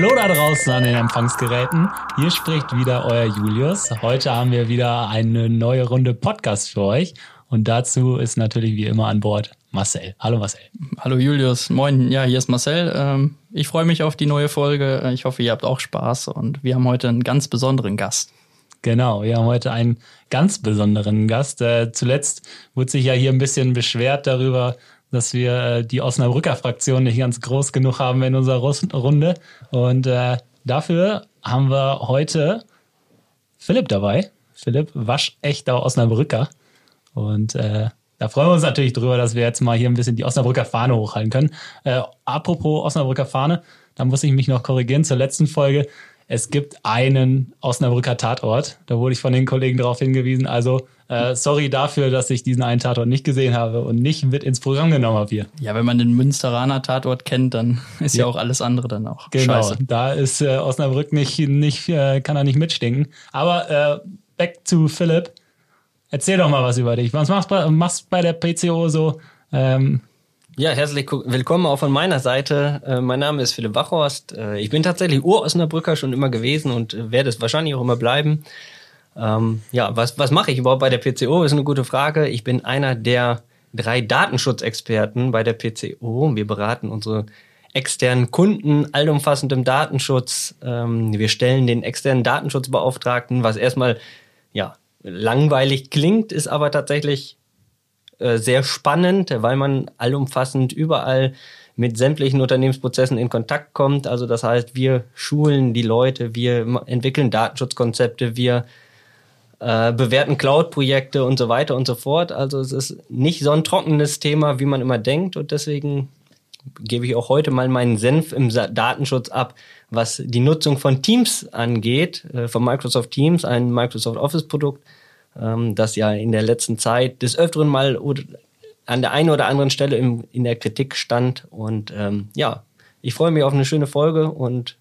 Hallo da draußen an den Empfangsgeräten. Hier spricht wieder euer Julius. Heute haben wir wieder eine neue Runde Podcast für euch. Und dazu ist natürlich wie immer an Bord Marcel. Hallo Marcel. Hallo Julius. Moin. Ja, hier ist Marcel. Ähm, ich freue mich auf die neue Folge. Ich hoffe, ihr habt auch Spaß. Und wir haben heute einen ganz besonderen Gast. Genau, wir haben heute einen ganz besonderen Gast. Äh, zuletzt wurde sich ja hier ein bisschen beschwert darüber, dass wir äh, die Osnabrücker Fraktion nicht ganz groß genug haben in unserer Runde. Und äh, dafür haben wir heute Philipp dabei. Philipp, waschechter Osnabrücker. Und äh, da freuen wir uns natürlich drüber, dass wir jetzt mal hier ein bisschen die Osnabrücker Fahne hochhalten können. Äh, apropos Osnabrücker Fahne, da muss ich mich noch korrigieren zur letzten Folge. Es gibt einen Osnabrücker Tatort. Da wurde ich von den Kollegen darauf hingewiesen. Also äh, sorry dafür, dass ich diesen einen Tatort nicht gesehen habe und nicht mit ins Programm genommen habe hier. Ja, wenn man den Münsteraner Tatort kennt, dann ist ja, ja auch alles andere dann auch. Genau, Scheiße. da ist äh, Osnabrück nicht, nicht äh, kann er nicht mitstinken. Aber äh, back to Philipp. Erzähl doch mal was über dich. Was machst du machst bei der PCO so? Ähm, ja, herzlich willkommen auch von meiner Seite. Äh, mein Name ist Philipp Wachhorst. Äh, ich bin tatsächlich Ur-Osnabrücker schon immer gewesen und äh, werde es wahrscheinlich auch immer bleiben. Ähm, ja, was, was mache ich überhaupt bei der PCO? Ist eine gute Frage. Ich bin einer der drei Datenschutzexperten bei der PCO. Wir beraten unsere externen Kunden allumfassend im Datenschutz. Ähm, wir stellen den externen Datenschutzbeauftragten, was erstmal ja langweilig klingt, ist aber tatsächlich äh, sehr spannend, weil man allumfassend überall mit sämtlichen Unternehmensprozessen in Kontakt kommt. Also das heißt, wir schulen die Leute, wir entwickeln Datenschutzkonzepte, wir äh, bewerten Cloud-Projekte und so weiter und so fort. Also es ist nicht so ein trockenes Thema, wie man immer denkt. Und deswegen gebe ich auch heute mal meinen Senf im Datenschutz ab, was die Nutzung von Teams angeht, äh, von Microsoft Teams, ein Microsoft Office-Produkt ähm, das ja in der letzten Zeit des Öfteren mal an der einen oder anderen Stelle im, in der Kritik stand. Und ähm, ja, ich freue mich auf eine schöne Folge und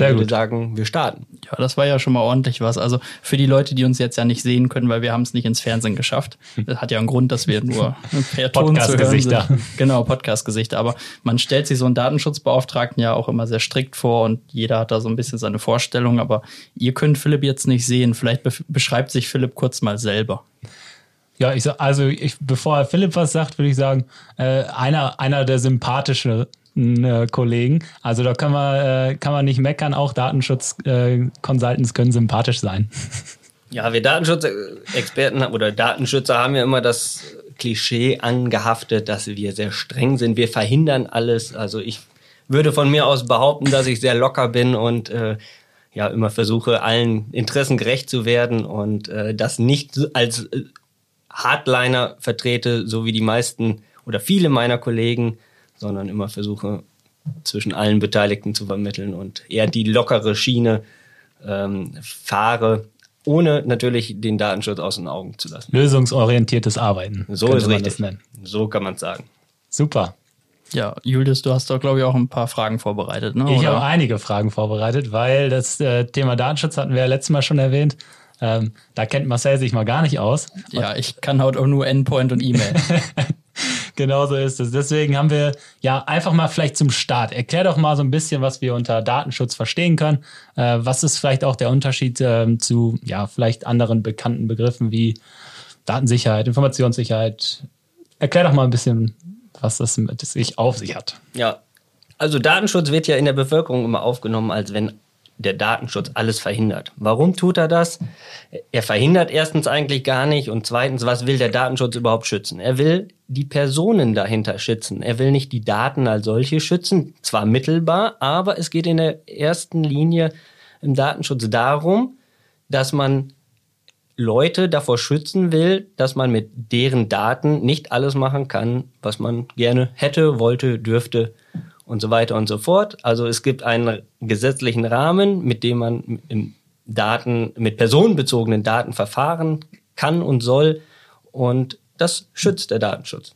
sehr würde gut. sagen, wir starten. Ja, das war ja schon mal ordentlich was. Also für die Leute, die uns jetzt ja nicht sehen können, weil wir haben es nicht ins Fernsehen geschafft. Das hat ja einen Grund, dass wir nur per Ton Podcast-Gesichter. Genau, Podcast-Gesichter. Aber man stellt sich so einen Datenschutzbeauftragten ja auch immer sehr strikt vor und jeder hat da so ein bisschen seine Vorstellung. Aber ihr könnt Philipp jetzt nicht sehen. Vielleicht be beschreibt sich Philipp kurz mal selber. Ja, ich, also ich, bevor Philipp was sagt, würde ich sagen, äh, einer, einer der sympathischen äh, Kollegen. Also da kann man, äh, kann man nicht meckern, auch Datenschutz-Consultants äh, können sympathisch sein. Ja, wir Datenschutzexperten oder Datenschützer haben ja immer das Klischee angehaftet, dass wir sehr streng sind. Wir verhindern alles. Also ich würde von mir aus behaupten, dass ich sehr locker bin und äh, ja immer versuche, allen Interessen gerecht zu werden und äh, das nicht als Hardliner vertrete, so wie die meisten oder viele meiner Kollegen, sondern immer versuche, zwischen allen Beteiligten zu vermitteln und eher die lockere Schiene ähm, fahre, ohne natürlich den Datenschutz aus den Augen zu lassen. Lösungsorientiertes Arbeiten. So ist richtig. So kann man es sagen. Super. Ja, Julius, du hast doch, glaube ich, auch ein paar Fragen vorbereitet. Ne? Ich habe einige Fragen vorbereitet, weil das äh, Thema Datenschutz hatten wir ja letztes Mal schon erwähnt. Ähm, da kennt Marcel sich mal gar nicht aus. Ja, ich kann halt auch nur Endpoint und E-Mail. genau so ist es. Deswegen haben wir ja einfach mal vielleicht zum Start. Erklär doch mal so ein bisschen, was wir unter Datenschutz verstehen können. Äh, was ist vielleicht auch der Unterschied äh, zu ja vielleicht anderen bekannten Begriffen wie Datensicherheit, Informationssicherheit? Erklär doch mal ein bisschen, was das mit sich auf sich hat. Ja, also Datenschutz wird ja in der Bevölkerung immer aufgenommen, als wenn der Datenschutz alles verhindert. Warum tut er das? Er verhindert erstens eigentlich gar nicht und zweitens, was will der Datenschutz überhaupt schützen? Er will die Personen dahinter schützen. Er will nicht die Daten als solche schützen, zwar mittelbar, aber es geht in der ersten Linie im Datenschutz darum, dass man Leute davor schützen will, dass man mit deren Daten nicht alles machen kann, was man gerne hätte, wollte, dürfte und so weiter und so fort. Also es gibt einen gesetzlichen Rahmen, mit dem man Daten, mit personenbezogenen Daten verfahren kann und soll. Und das schützt der Datenschutz.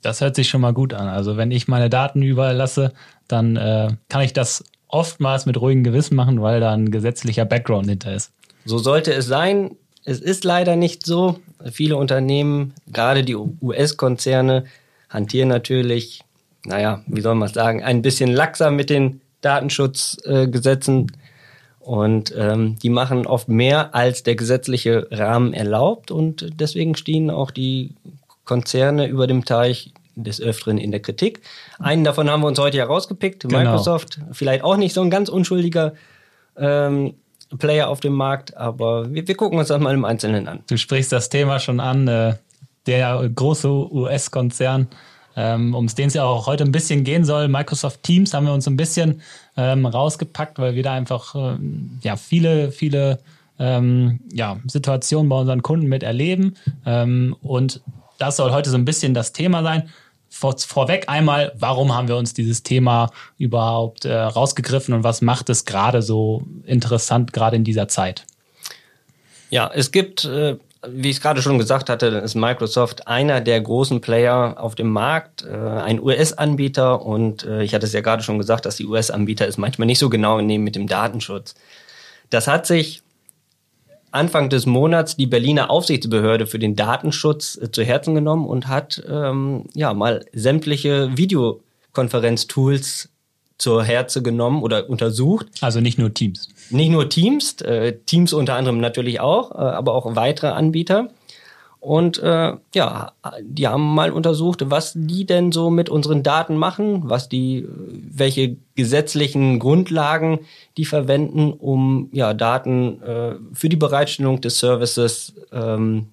Das hört sich schon mal gut an. Also wenn ich meine Daten überall lasse, dann äh, kann ich das oftmals mit ruhigem Gewissen machen, weil da ein gesetzlicher Background hinter ist. So sollte es sein. Es ist leider nicht so. Viele Unternehmen, gerade die US-Konzerne, hantieren natürlich naja, wie soll man sagen, ein bisschen laxer mit den Datenschutzgesetzen. Und ähm, die machen oft mehr, als der gesetzliche Rahmen erlaubt. Und deswegen stehen auch die Konzerne über dem Teich des Öfteren in der Kritik. Einen davon haben wir uns heute ja rausgepickt. Genau. Microsoft, vielleicht auch nicht so ein ganz unschuldiger ähm, Player auf dem Markt, aber wir, wir, gucken uns das mal im Einzelnen an. Du sprichst das Thema schon an. Äh, der große US-Konzern ähm, um den es ja auch heute ein bisschen gehen soll. Microsoft Teams haben wir uns ein bisschen ähm, rausgepackt, weil wir da einfach ähm, ja viele, viele ähm, ja, Situationen bei unseren Kunden mit erleben. Ähm, und das soll heute so ein bisschen das Thema sein. Vor, vorweg einmal, warum haben wir uns dieses Thema überhaupt äh, rausgegriffen und was macht es gerade so interessant, gerade in dieser Zeit? Ja, es gibt äh, wie ich es gerade schon gesagt hatte, ist Microsoft einer der großen Player auf dem Markt, äh, ein US-Anbieter und äh, ich hatte es ja gerade schon gesagt, dass die US-Anbieter es manchmal nicht so genau nehmen mit dem Datenschutz. Das hat sich Anfang des Monats die Berliner Aufsichtsbehörde für den Datenschutz äh, zu Herzen genommen und hat ähm, ja mal sämtliche Videokonferenztools zur Herze genommen oder untersucht. Also nicht nur Teams. Nicht nur Teams, äh, Teams unter anderem natürlich auch, äh, aber auch weitere Anbieter. Und äh, ja, die haben mal untersucht, was die denn so mit unseren Daten machen, was die, welche gesetzlichen Grundlagen die verwenden, um ja Daten äh, für die Bereitstellung des Services ähm,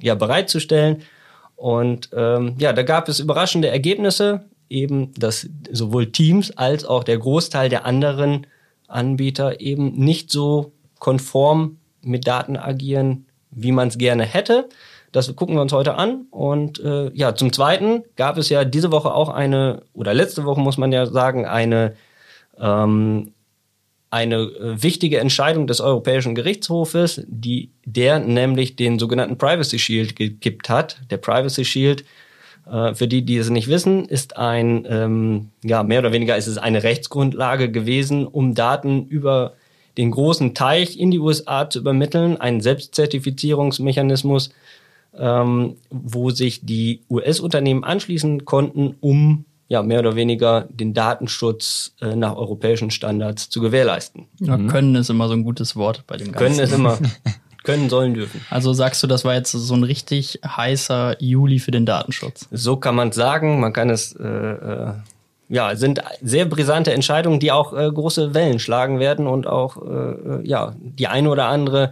ja bereitzustellen. Und ähm, ja, da gab es überraschende Ergebnisse eben, dass sowohl Teams als auch der Großteil der anderen Anbieter eben nicht so konform mit Daten agieren, wie man es gerne hätte. Das gucken wir uns heute an. Und äh, ja, zum Zweiten gab es ja diese Woche auch eine, oder letzte Woche muss man ja sagen, eine, ähm, eine äh, wichtige Entscheidung des Europäischen Gerichtshofes, die der nämlich den sogenannten Privacy Shield gekippt hat. Der Privacy Shield äh, für die, die es nicht wissen, ist ein, ähm, ja, mehr oder weniger ist es eine Rechtsgrundlage gewesen, um Daten über den großen Teich in die USA zu übermitteln, ein Selbstzertifizierungsmechanismus, ähm, wo sich die US-Unternehmen anschließen konnten, um ja mehr oder weniger den Datenschutz äh, nach europäischen Standards zu gewährleisten. Ja, können ist immer so ein gutes Wort bei dem Ganzen. Können ist immer können, sollen, dürfen. Also sagst du, das war jetzt so ein richtig heißer Juli für den Datenschutz? So kann man sagen. Man kann es, äh, äh, ja, sind sehr brisante Entscheidungen, die auch äh, große Wellen schlagen werden und auch, äh, ja, die eine oder andere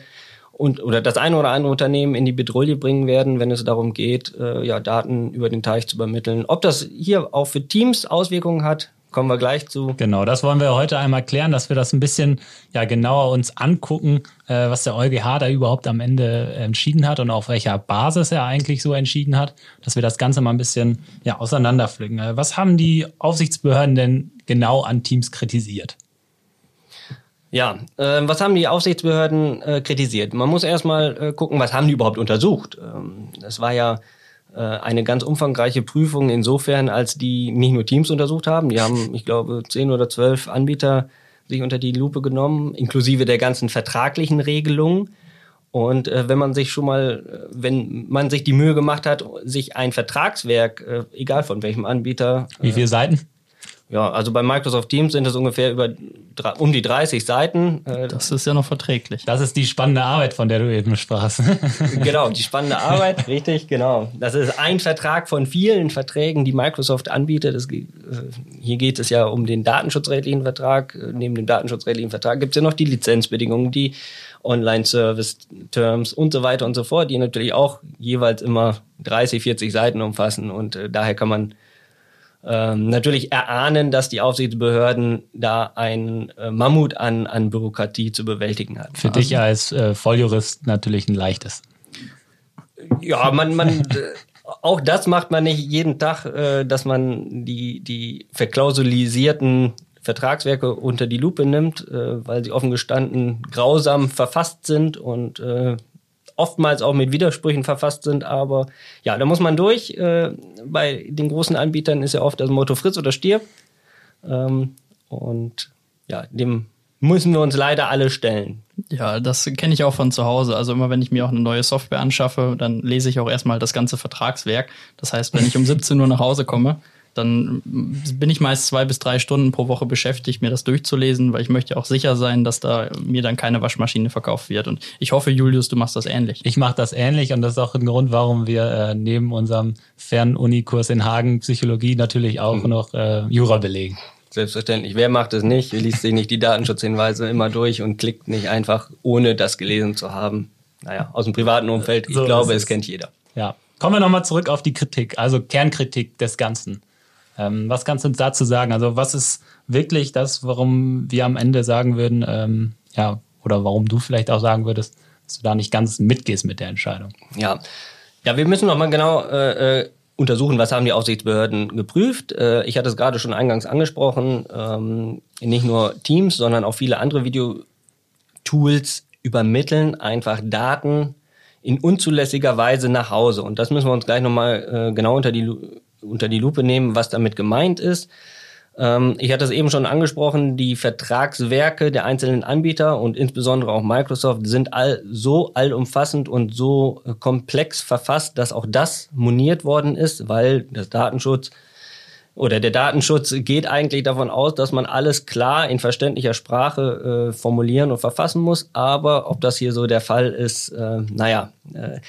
und oder das eine oder andere Unternehmen in die Bedrohung bringen werden, wenn es darum geht, äh, ja, Daten über den Teich zu übermitteln. Ob das hier auch für Teams Auswirkungen hat, kommen wir gleich zu. Genau, das wollen wir heute einmal klären, dass wir das ein bisschen ja genauer uns angucken, äh, was der EuGH da überhaupt am Ende entschieden hat und auf welcher Basis er eigentlich so entschieden hat, dass wir das Ganze mal ein bisschen ja auseinanderpflücken. Äh, was haben die Aufsichtsbehörden denn genau an Teams kritisiert? Ja, äh, was haben die Aufsichtsbehörden äh, kritisiert? Man muss erstmal äh, gucken, was haben die überhaupt untersucht. Ähm, das war ja eine ganz umfangreiche Prüfung insofern, als die nicht nur Teams untersucht haben. Die haben, ich glaube, zehn oder zwölf Anbieter sich unter die Lupe genommen, inklusive der ganzen vertraglichen Regelungen. Und äh, wenn man sich schon mal, äh, wenn man sich die Mühe gemacht hat, sich ein Vertragswerk, äh, egal von welchem Anbieter. Wie viele Seiten? Ja, also bei Microsoft Teams sind es ungefähr über um die 30 Seiten. Äh, das ist ja noch verträglich. Das ist die spannende Arbeit, von der du eben sprachst. genau, die spannende Arbeit, richtig, genau. Das ist ein Vertrag von vielen Verträgen, die Microsoft anbietet. Das, äh, hier geht es ja um den datenschutzrechtlichen Vertrag. Neben dem datenschutzrechtlichen Vertrag gibt es ja noch die Lizenzbedingungen, die Online-Service-Terms und so weiter und so fort, die natürlich auch jeweils immer 30, 40 Seiten umfassen. Und äh, daher kann man ähm, natürlich erahnen, dass die Aufsichtsbehörden da ein äh, Mammut an, an Bürokratie zu bewältigen haben. Für also, dich als äh, Volljurist natürlich ein leichtes. Ja, man, man äh, auch das macht man nicht jeden Tag, äh, dass man die, die verklausulisierten Vertragswerke unter die Lupe nimmt, äh, weil sie offen gestanden grausam verfasst sind und äh, oftmals auch mit Widersprüchen verfasst sind, aber ja, da muss man durch. Äh, bei den großen Anbietern ist ja oft das Motto Fritz oder stirb. Ähm, und ja, dem müssen wir uns leider alle stellen. Ja, das kenne ich auch von zu Hause. Also immer wenn ich mir auch eine neue Software anschaffe, dann lese ich auch erstmal das ganze Vertragswerk. Das heißt, wenn ich um 17 Uhr nach Hause komme, dann bin ich meist zwei bis drei Stunden pro Woche beschäftigt, mir das durchzulesen, weil ich möchte auch sicher sein, dass da mir dann keine Waschmaschine verkauft wird. Und ich hoffe, Julius, du machst das ähnlich. Ich mache das ähnlich und das ist auch ein Grund, warum wir äh, neben unserem Fernunikurs in Hagen Psychologie natürlich auch mhm. noch äh, Jura belegen. Selbstverständlich. Wer macht es nicht? Liest sich nicht die Datenschutzhinweise immer durch und klickt nicht einfach, ohne das gelesen zu haben. Naja, aus dem privaten Umfeld, ich so glaube, es. es kennt jeder. Ja. Kommen wir nochmal zurück auf die Kritik, also Kernkritik des Ganzen. Ähm, was kannst du uns dazu sagen? Also, was ist wirklich das, warum wir am Ende sagen würden, ähm, ja, oder warum du vielleicht auch sagen würdest, dass du da nicht ganz mitgehst mit der Entscheidung? Ja, ja, wir müssen nochmal genau äh, äh, untersuchen, was haben die Aufsichtsbehörden geprüft. Äh, ich hatte es gerade schon eingangs angesprochen, ähm, nicht nur Teams, sondern auch viele andere Videotools übermitteln einfach Daten in unzulässiger Weise nach Hause. Und das müssen wir uns gleich nochmal äh, genau unter die, unter die Lupe nehmen, was damit gemeint ist. Ähm, ich hatte es eben schon angesprochen, die Vertragswerke der einzelnen Anbieter und insbesondere auch Microsoft sind all, so allumfassend und so äh, komplex verfasst, dass auch das moniert worden ist, weil das Datenschutz oder der Datenschutz geht eigentlich davon aus, dass man alles klar in verständlicher Sprache äh, formulieren und verfassen muss. Aber ob das hier so der Fall ist, äh, naja, äh,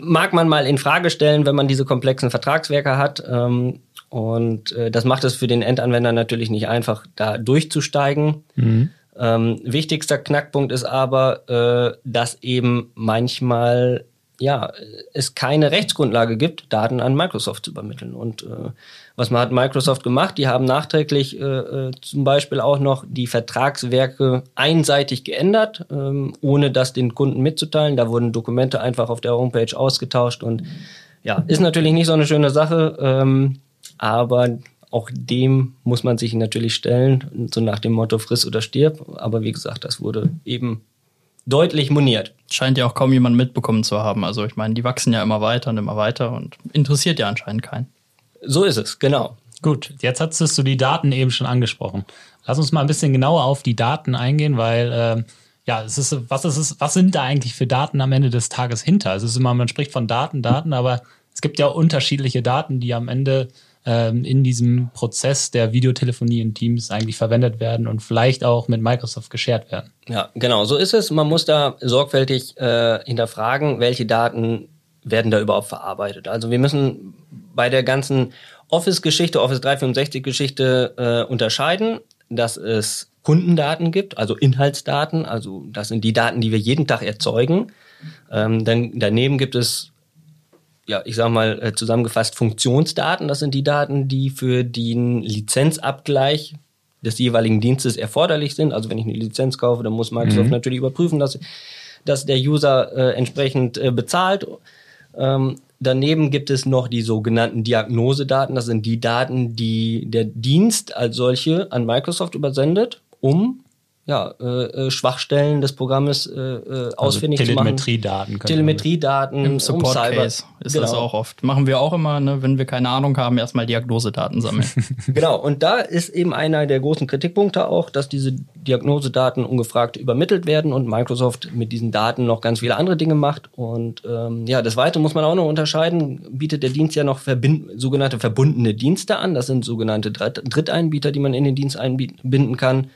mag man mal in Frage stellen, wenn man diese komplexen Vertragswerke hat. Ähm, und äh, das macht es für den Endanwender natürlich nicht einfach, da durchzusteigen. Mhm. Ähm, wichtigster Knackpunkt ist aber, äh, dass eben manchmal ja, es keine Rechtsgrundlage gibt, Daten an Microsoft zu übermitteln. Und äh, was man hat Microsoft gemacht? Die haben nachträglich äh, äh, zum Beispiel auch noch die Vertragswerke einseitig geändert, ähm, ohne das den Kunden mitzuteilen. Da wurden Dokumente einfach auf der Homepage ausgetauscht und ja, ist natürlich nicht so eine schöne Sache, ähm, aber auch dem muss man sich natürlich stellen, so nach dem Motto friss oder stirb. Aber wie gesagt, das wurde eben deutlich moniert. Scheint ja auch kaum jemand mitbekommen zu haben. Also ich meine, die wachsen ja immer weiter und immer weiter und interessiert ja anscheinend keinen. So ist es, genau. Gut, jetzt hattest du die Daten eben schon angesprochen. Lass uns mal ein bisschen genauer auf die Daten eingehen, weil äh, ja, es ist, was ist es, was sind da eigentlich für Daten am Ende des Tages hinter? Es ist immer, man spricht von Daten, Daten, aber es gibt ja unterschiedliche Daten, die am Ende ähm, in diesem Prozess der Videotelefonie in Teams eigentlich verwendet werden und vielleicht auch mit Microsoft geshared werden. Ja, genau, so ist es. Man muss da sorgfältig äh, hinterfragen, welche Daten werden da überhaupt verarbeitet. Also wir müssen bei der ganzen Office-Geschichte, Office 365-Geschichte äh, unterscheiden, dass es Kundendaten gibt, also Inhaltsdaten, also das sind die Daten, die wir jeden Tag erzeugen. Ähm, dann daneben gibt es, ja, ich sag mal äh, zusammengefasst Funktionsdaten. Das sind die Daten, die für den Lizenzabgleich des jeweiligen Dienstes erforderlich sind. Also wenn ich eine Lizenz kaufe, dann muss Microsoft mhm. natürlich überprüfen, dass, dass der User äh, entsprechend äh, bezahlt. Ähm, Daneben gibt es noch die sogenannten Diagnosedaten. Das sind die Daten, die der Dienst als solche an Microsoft übersendet, um ja, äh, äh, Schwachstellen des Programmes äh, äh also ausfindig zu machen. Telemetriedaten. Telemetriedaten. Im Support um Case ist genau. das auch oft. Machen wir auch immer, ne, wenn wir keine Ahnung haben, erstmal Diagnosedaten sammeln. genau, und da ist eben einer der großen Kritikpunkte auch, dass diese Diagnosedaten ungefragt übermittelt werden und Microsoft mit diesen Daten noch ganz viele andere Dinge macht. Und ähm, ja, des Weiteren muss man auch noch unterscheiden, bietet der Dienst ja noch verbind sogenannte verbundene Dienste an. Das sind sogenannte Dritteinbieter, die man in den Dienst einbinden kann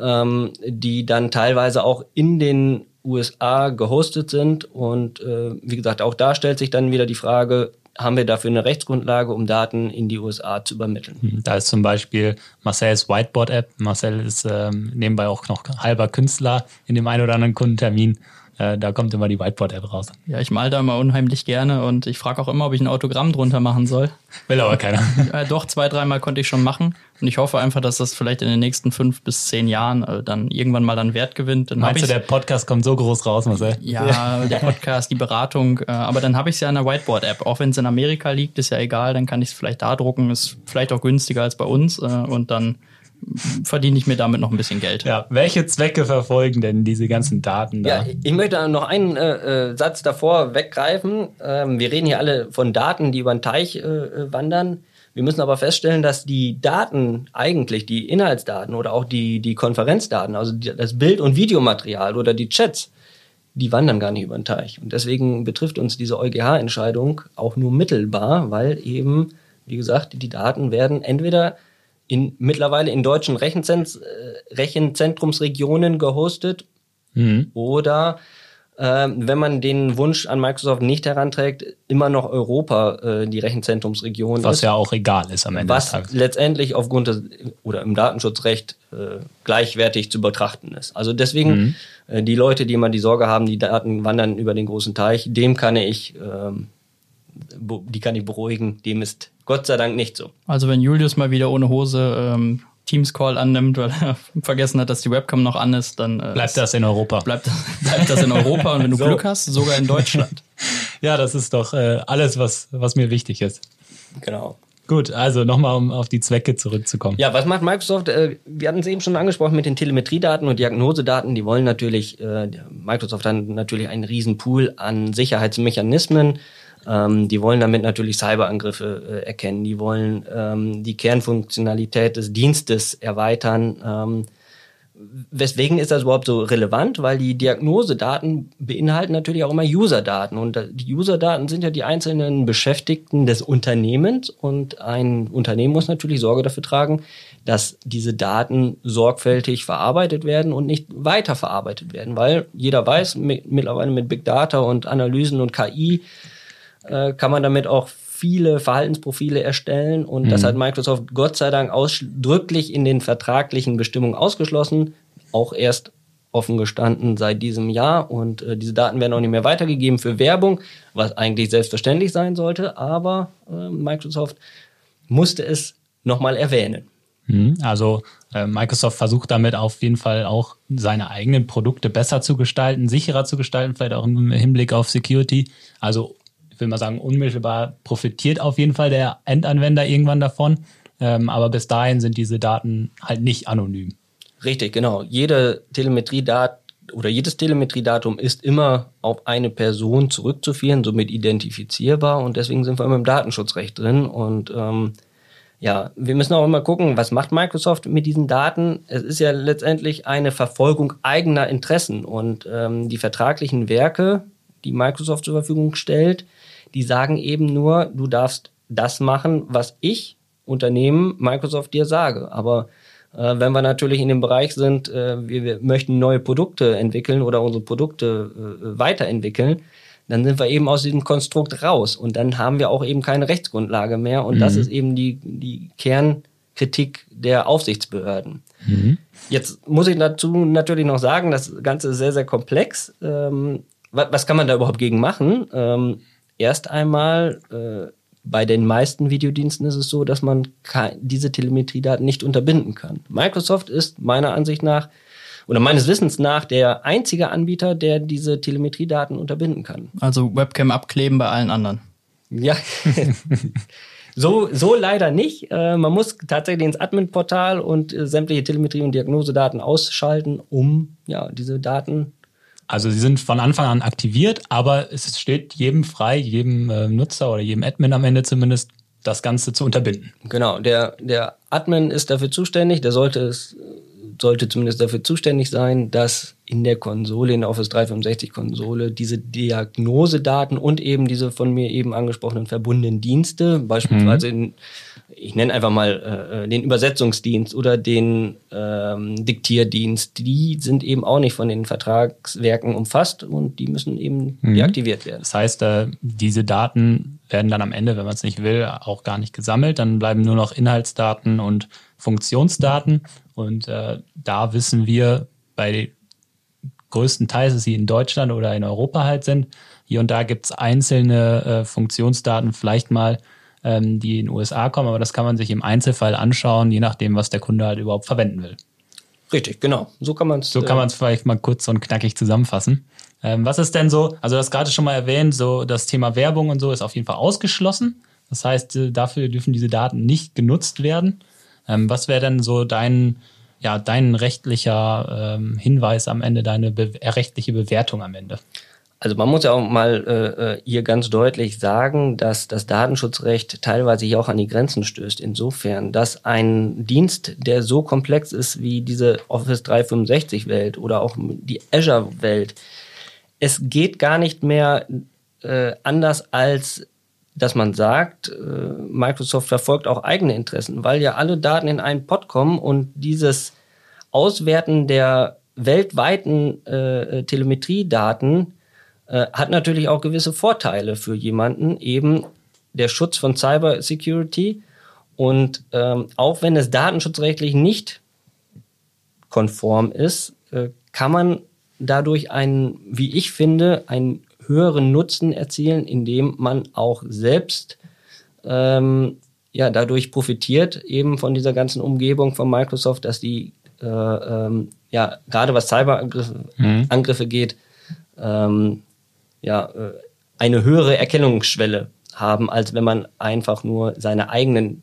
ähm, die dann teilweise auch in den USA gehostet sind. Und äh, wie gesagt, auch da stellt sich dann wieder die Frage, haben wir dafür eine Rechtsgrundlage, um Daten in die USA zu übermitteln. Hm, da ist zum Beispiel Marcells Whiteboard-App. Marcel ist ähm, nebenbei auch noch halber Künstler in dem einen oder anderen Kundentermin. Äh, da kommt immer die Whiteboard-App raus. Ja, ich mal da immer unheimlich gerne und ich frage auch immer, ob ich ein Autogramm drunter machen soll. Will aber keiner. Ja, doch, zwei, dreimal konnte ich schon machen. Und ich hoffe einfach, dass das vielleicht in den nächsten fünf bis zehn Jahren äh, dann irgendwann mal an Wert gewinnt. Dann Meinst du, der Podcast kommt so groß raus, Marcel? Ja, der Podcast, die Beratung. Äh, aber dann habe ich es ja in der Whiteboard-App. Auch wenn es in Amerika liegt, ist ja egal. Dann kann ich es vielleicht da drucken. Ist vielleicht auch günstiger als bei uns. Äh, und dann verdiene ich mir damit noch ein bisschen Geld. Ja, welche Zwecke verfolgen denn diese ganzen Daten da? Ja, ich möchte noch einen äh, äh, Satz davor weggreifen. Ähm, wir reden hier alle von Daten, die über den Teich äh, äh, wandern. Wir müssen aber feststellen, dass die Daten eigentlich, die Inhaltsdaten oder auch die, die Konferenzdaten, also die, das Bild- und Videomaterial oder die Chats, die wandern gar nicht über den Teich. Und deswegen betrifft uns diese EuGH-Entscheidung auch nur mittelbar, weil eben wie gesagt, die Daten werden entweder in, mittlerweile in deutschen Rechenzent äh, Rechenzentrumsregionen gehostet mhm. oder äh, wenn man den Wunsch an Microsoft nicht heranträgt, immer noch Europa äh, die Rechenzentrumsregion was ist. Was ja auch egal ist am Ende was des Tages. letztendlich aufgrund des oder im Datenschutzrecht äh, gleichwertig zu betrachten ist. Also deswegen mhm. äh, die Leute, die immer die Sorge haben, die Daten wandern über den großen Teich, dem kann ich ähm, die kann ich beruhigen, dem ist Gott sei Dank nicht so. Also wenn Julius mal wieder ohne Hose ähm, Teams Call annimmt, weil er vergessen hat, dass die Webcam noch an ist, dann äh, bleibt das in Europa. Bleibt, bleibt das in Europa und wenn du so. Glück hast, sogar in Deutschland. ja, das ist doch äh, alles, was, was mir wichtig ist. Genau. Gut, also nochmal, um auf die Zwecke zurückzukommen. Ja, was macht Microsoft? Äh, wir hatten es eben schon angesprochen mit den Telemetriedaten und Diagnosedaten. Die wollen natürlich, äh, Microsoft hat natürlich einen riesen Pool an Sicherheitsmechanismen ähm, die wollen damit natürlich Cyberangriffe äh, erkennen. Die wollen ähm, die Kernfunktionalität des Dienstes erweitern. Ähm, weswegen ist das überhaupt so relevant? Weil die Diagnosedaten beinhalten natürlich auch immer Userdaten. Und die Userdaten sind ja die einzelnen Beschäftigten des Unternehmens. Und ein Unternehmen muss natürlich Sorge dafür tragen, dass diese Daten sorgfältig verarbeitet werden und nicht weiterverarbeitet werden. Weil jeder weiß mittlerweile mit Big Data und Analysen und KI, äh, kann man damit auch viele Verhaltensprofile erstellen und mhm. das hat Microsoft Gott sei Dank ausdrücklich in den vertraglichen Bestimmungen ausgeschlossen, auch erst offen gestanden seit diesem Jahr und äh, diese Daten werden auch nicht mehr weitergegeben für Werbung, was eigentlich selbstverständlich sein sollte, aber äh, Microsoft musste es nochmal erwähnen. Mhm. Also äh, Microsoft versucht damit auf jeden Fall auch seine eigenen Produkte besser zu gestalten, sicherer zu gestalten, vielleicht auch im Hinblick auf Security. Also will mal sagen, unmittelbar profitiert auf jeden Fall der Endanwender irgendwann davon. Ähm, aber bis dahin sind diese Daten halt nicht anonym. Richtig, genau. Jede Telemetriedat oder jedes Telemetriedatum ist immer auf eine Person zurückzuführen, somit identifizierbar und deswegen sind wir immer im Datenschutzrecht drin und ähm, ja, wir müssen auch immer gucken, was macht Microsoft mit diesen Daten? Es ist ja letztendlich eine Verfolgung eigener Interessen und ähm, die vertraglichen Werke, die Microsoft zur Verfügung stellt, die sagen eben nur, du darfst das machen, was ich, Unternehmen, Microsoft dir sage. Aber äh, wenn wir natürlich in dem Bereich sind, äh, wir, wir, möchten neue Produkte entwickeln oder unsere Produkte äh, weiterentwickeln, dann sind wir eben aus diesem Konstrukt raus. Und dann haben wir auch eben keine Rechtsgrundlage mehr. Und mhm. das ist eben die, die Kernkritik der Aufsichtsbehörden. Mhm. Jetzt muss ich dazu natürlich noch sagen, das Ganze ist sehr, sehr komplex. Ähm, was, was, kann man da überhaupt gegen machen? Ähm, erst einmal, äh, bei den meisten Videodiensten ist es so, dass man diese Telemetriedaten nicht unterbinden kann. Microsoft ist meiner Ansicht nach oder meines Wissens nach der einzige Anbieter, der diese Telemetriedaten unterbinden kann. Also Webcam abkleben bei allen anderen. Ja. so, so leider nicht. Äh, man muss tatsächlich ins Admin-Portal und äh, sämtliche Telemetrie- und Diagnosedaten ausschalten, um ja, diese Daten also sie sind von Anfang an aktiviert, aber es steht jedem frei, jedem äh, Nutzer oder jedem Admin am Ende zumindest, das Ganze zu unterbinden. Genau, der, der Admin ist dafür zuständig, der sollte es sollte zumindest dafür zuständig sein, dass in der Konsole, in der Office 365 Konsole, diese Diagnosedaten und eben diese von mir eben angesprochenen verbundenen Dienste, beispielsweise mhm. in ich nenne einfach mal äh, den Übersetzungsdienst oder den ähm, Diktierdienst, die sind eben auch nicht von den Vertragswerken umfasst und die müssen eben mhm. deaktiviert werden. Das heißt, äh, diese Daten werden dann am Ende, wenn man es nicht will, auch gar nicht gesammelt. Dann bleiben nur noch Inhaltsdaten und Funktionsdaten. Und äh, da wissen wir bei größten Teils, dass sie in Deutschland oder in Europa halt sind. Hier und da gibt es einzelne äh, Funktionsdaten, vielleicht mal ähm, die in den USA kommen, aber das kann man sich im Einzelfall anschauen, je nachdem, was der Kunde halt überhaupt verwenden will. Richtig, genau. So kann man es. So kann man es äh, vielleicht mal kurz und knackig zusammenfassen. Ähm, was ist denn so, also das gerade schon mal erwähnt, so das Thema Werbung und so ist auf jeden Fall ausgeschlossen. Das heißt, äh, dafür dürfen diese Daten nicht genutzt werden. Ähm, was wäre denn so dein, ja, dein rechtlicher ähm, Hinweis am Ende, deine be rechtliche Bewertung am Ende? Also man muss ja auch mal äh, äh, hier ganz deutlich sagen, dass das Datenschutzrecht teilweise hier auch an die Grenzen stößt. Insofern, dass ein Dienst, der so komplex ist wie diese Office 365 Welt oder auch die Azure Welt, es geht gar nicht mehr äh, anders als dass man sagt, äh, Microsoft verfolgt auch eigene Interessen, weil ja alle Daten in einen Pot kommen und dieses Auswerten der weltweiten äh, Telemetriedaten äh, hat natürlich auch gewisse Vorteile für jemanden, eben der Schutz von Cyber Security. Und ähm, auch wenn es datenschutzrechtlich nicht konform ist, äh, kann man dadurch einen, wie ich finde, einen höheren Nutzen erzielen, indem man auch selbst ähm, ja dadurch profitiert, eben von dieser ganzen Umgebung von Microsoft, dass die äh, ähm, ja gerade was Cyberangriffe mhm. Angriffe geht, ähm, ja äh, eine höhere Erkennungsschwelle haben, als wenn man einfach nur seine eigenen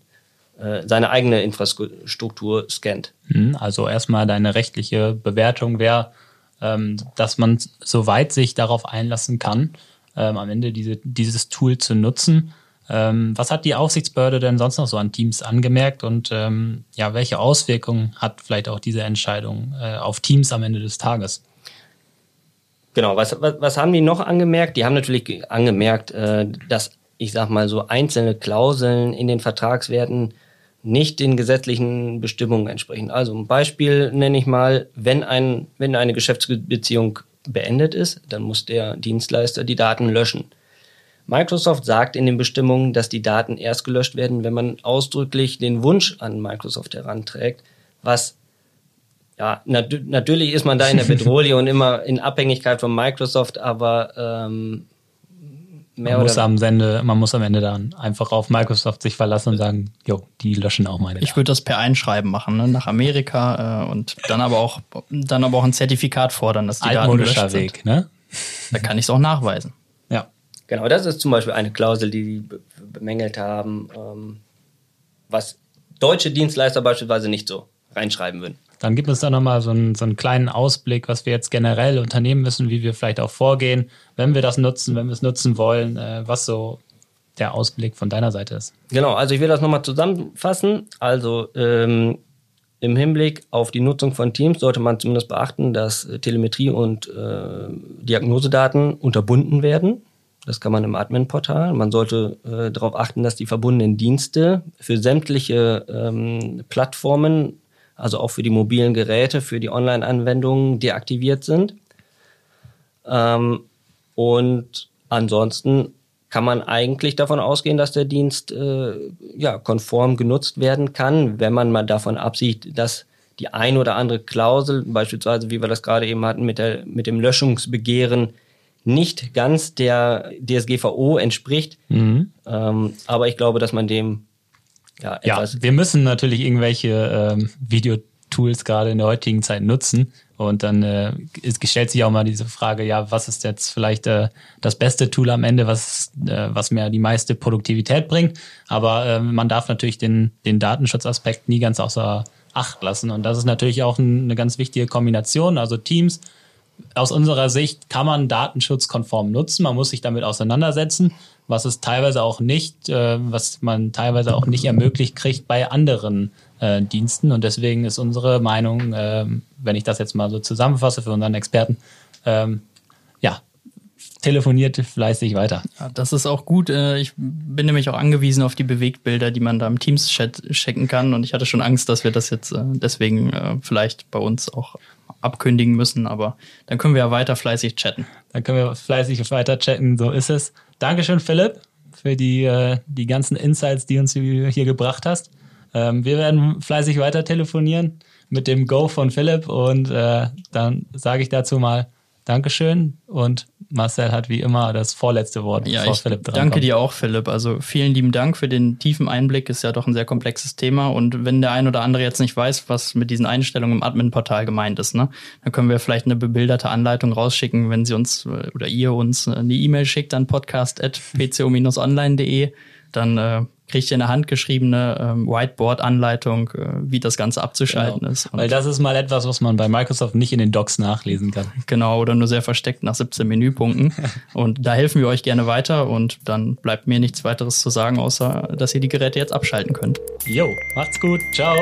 äh, seine eigene Infrastruktur scannt. Mhm, also erstmal deine rechtliche Bewertung wäre, ähm, dass man soweit sich darauf einlassen kann, ähm, am Ende diese, dieses Tool zu nutzen. Ähm, was hat die Aufsichtsbehörde denn sonst noch so an Teams angemerkt und ähm, ja, welche Auswirkungen hat vielleicht auch diese Entscheidung äh, auf Teams am Ende des Tages? Genau, was, was, was haben die noch angemerkt? Die haben natürlich angemerkt, äh, dass ich sag mal so einzelne Klauseln in den Vertragswerten nicht den gesetzlichen Bestimmungen entsprechen. Also ein Beispiel nenne ich mal, wenn, ein, wenn eine Geschäftsbeziehung beendet ist, dann muss der Dienstleister die Daten löschen. Microsoft sagt in den Bestimmungen, dass die Daten erst gelöscht werden, wenn man ausdrücklich den Wunsch an Microsoft heranträgt, was ja, nat natürlich ist man da in der Bedrohung und immer in Abhängigkeit von Microsoft, aber ähm, man muss, am Ende, man muss am Ende dann einfach auf Microsoft sich verlassen und sagen, jo, die löschen auch meine. Ich würde das per Einschreiben machen, ne? nach Amerika äh, und dann aber auch dann aber auch ein Zertifikat fordern, dass die Daten gelöscht Weg, ne? Da kann ich es auch nachweisen. Ja. Genau, das ist zum Beispiel eine Klausel, die die bemängelt haben, ähm, was deutsche Dienstleister beispielsweise nicht so reinschreiben würden. Dann gibt es da nochmal so einen, so einen kleinen Ausblick, was wir jetzt generell unternehmen müssen, wie wir vielleicht auch vorgehen, wenn wir das nutzen, wenn wir es nutzen wollen, äh, was so der Ausblick von deiner Seite ist. Genau, also ich will das nochmal zusammenfassen. Also ähm, im Hinblick auf die Nutzung von Teams sollte man zumindest beachten, dass äh, Telemetrie und äh, Diagnosedaten unterbunden werden. Das kann man im Admin-Portal. Man sollte äh, darauf achten, dass die verbundenen Dienste für sämtliche ähm, Plattformen also auch für die mobilen Geräte, für die Online-Anwendungen deaktiviert sind. Ähm, und ansonsten kann man eigentlich davon ausgehen, dass der Dienst äh, ja, konform genutzt werden kann, wenn man mal davon absieht, dass die ein oder andere Klausel, beispielsweise wie wir das gerade eben hatten mit, der, mit dem Löschungsbegehren, nicht ganz der DSGVO entspricht. Mhm. Ähm, aber ich glaube, dass man dem ja, ja, wir müssen natürlich irgendwelche ähm, Videotools gerade in der heutigen Zeit nutzen. Und dann äh, ist, stellt sich auch mal diese Frage, ja, was ist jetzt vielleicht äh, das beste Tool am Ende, was, äh, was mir die meiste Produktivität bringt. Aber äh, man darf natürlich den, den Datenschutzaspekt nie ganz außer Acht lassen. Und das ist natürlich auch ein, eine ganz wichtige Kombination. Also Teams, aus unserer Sicht kann man datenschutzkonform nutzen. Man muss sich damit auseinandersetzen was es teilweise auch nicht, äh, was man teilweise auch nicht ermöglicht kriegt bei anderen äh, Diensten. Und deswegen ist unsere Meinung, äh, wenn ich das jetzt mal so zusammenfasse für unseren Experten, ähm, ja, telefoniert fleißig weiter. Ja, das ist auch gut. Äh, ich bin nämlich auch angewiesen auf die Bewegtbilder, die man da im Teams-Chat checken kann. Und ich hatte schon Angst, dass wir das jetzt äh, deswegen äh, vielleicht bei uns auch abkündigen müssen. Aber dann können wir ja weiter fleißig chatten. Dann können wir fleißig weiter chatten. So ist es. Dankeschön, Philipp, für die, äh, die ganzen Insights, die uns hier gebracht hast. Ähm, wir werden fleißig weiter telefonieren mit dem Go von Philipp und äh, dann sage ich dazu mal Dankeschön und Marcel hat wie immer das vorletzte Wort. Ja, ich Philipp danke kommt. dir auch, Philipp. Also vielen lieben Dank für den tiefen Einblick. Ist ja doch ein sehr komplexes Thema. Und wenn der ein oder andere jetzt nicht weiß, was mit diesen Einstellungen im Admin-Portal gemeint ist, ne, dann können wir vielleicht eine bebilderte Anleitung rausschicken, wenn Sie uns äh, oder ihr uns eine E-Mail schickt an podcast.pco-online.de. Dann äh, kriegt ihr eine handgeschriebene ähm, Whiteboard-Anleitung, äh, wie das Ganze abzuschalten genau. ist. Und Weil das ist mal etwas, was man bei Microsoft nicht in den Docs nachlesen kann. Genau, oder nur sehr versteckt nach 17 Menüpunkten. und da helfen wir euch gerne weiter und dann bleibt mir nichts weiteres zu sagen, außer dass ihr die Geräte jetzt abschalten könnt. Jo, macht's gut. Ciao.